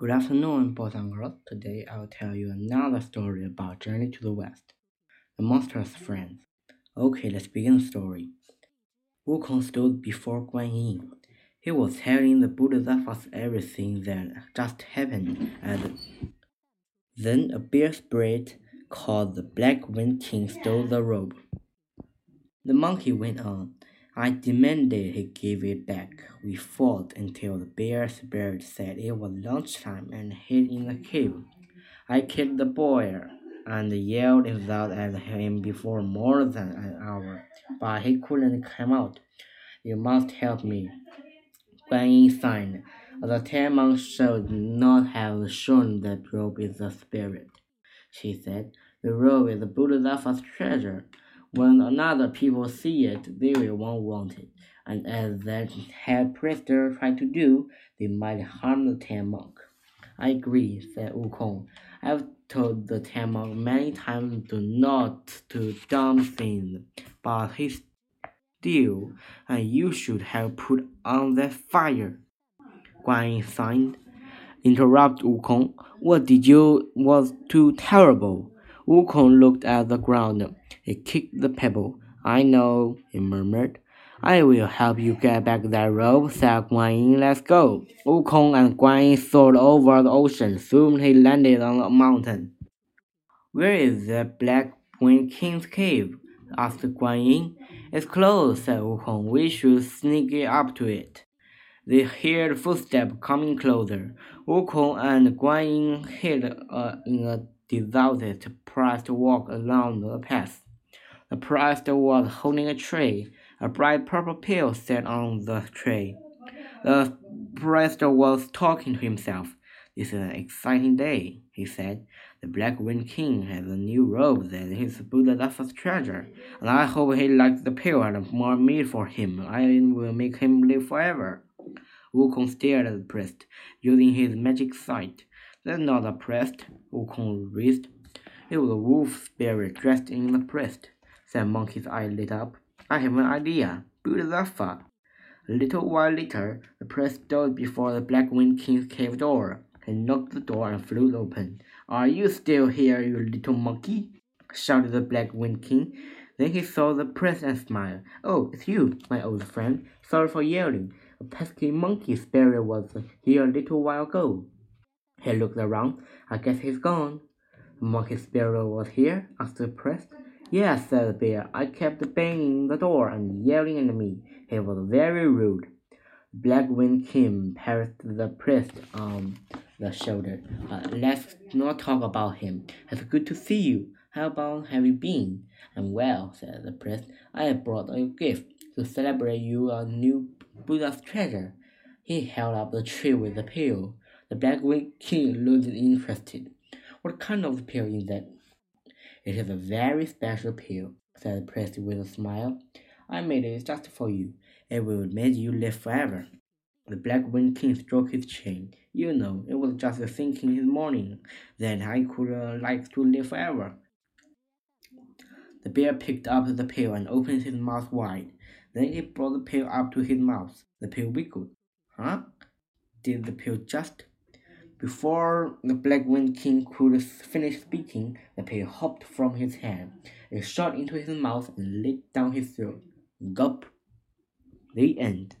Good afternoon, boys and girls. Today I will tell you another story about Journey to the West. The monster's friends. Okay, let's begin the story. Wukong stood before Guan Yin. He was telling the Bodhisattvas everything that just happened, and then a bear spirit called the Black Wind King stole the robe. The monkey went on. I demanded he give it back. We fought until the bear spirit said it was lunchtime and hid in the cave. I killed the boy and yelled out at him before more than an hour, but he couldn't come out. You must help me. Guan signed. The Tang monks should not have shown that robe is the spirit. She said, The robe is Bodhisattva's treasure. When another people see it, they will won't want it, and as that head priest tried to do, they might harm the Tang monk. I agree, said Wukong. I've told the Tang monk many times to not to dumb things, but he still, and you should have put on that fire. Guan signed. Interrupt Wukong. What did you was too terrible? Wukong looked at the ground. He kicked the pebble. I know, he murmured. I will help you get back that rope, said Guan Yin. Let's go. Wukong and Guan Yin soared over the ocean. Soon he landed on a mountain. Where is the Black Wind King's cave? asked Guan Yin. It's closed, said Wukong. We should sneak up to it. They heard footsteps coming closer. Wukong and Guan Yin hid uh, in a deserted priest walk along the path. The priest was holding a tray. A bright purple pill sat on the tray. The priest was talking to himself. This is an exciting day, he said. The Black Wind King has a new robe that is Bodhisattva's treasure, and I hope he likes the pill and more meat for him. I will make him live forever. Wukong stared at the priest, using his magic sight. Not a priest, Wukong reasoned. It was a wolf spirit dressed in the priest. Said Monkey's eye lit up. I have an idea. Bodhisattva. A little while later, the priest stood before the Black Wind King's cave door. He knocked the door and flew open. Are you still here, you little monkey? shouted the Black Wind King. Then he saw the priest and smiled. Oh, it's you, my old friend. Sorry for yelling. A pesky monkey spirit was here a little while ago. He looked around. I guess he's gone. The monkey spirit was here? asked the priest. Yes, said the bear. I kept banging the door and yelling at me. He was very rude. Black Wind King patted the priest on the shoulder. Uh, let's not talk about him. It's good to see you. How about have you been? I'm well, said the priest. I have brought a gift to celebrate you a new Buddha's treasure. He held up the tree with the pill. The Black Wind King looked interested. What kind of pill is that? It is a very special pill, said the priest with a smile. I made it just for you. It will make you live forever. The Black Wind King stroked his chin. You know, it was just a thinking this morning that I could uh, like to live forever. The bear picked up the pill and opened his mouth wide. Then he brought the pill up to his mouth. The pill wiggled. Huh? Did the pill just? Before the Black Wind King could finish speaking, the pill hopped from his hand. It shot into his mouth and licked down his throat. Gulp. The end.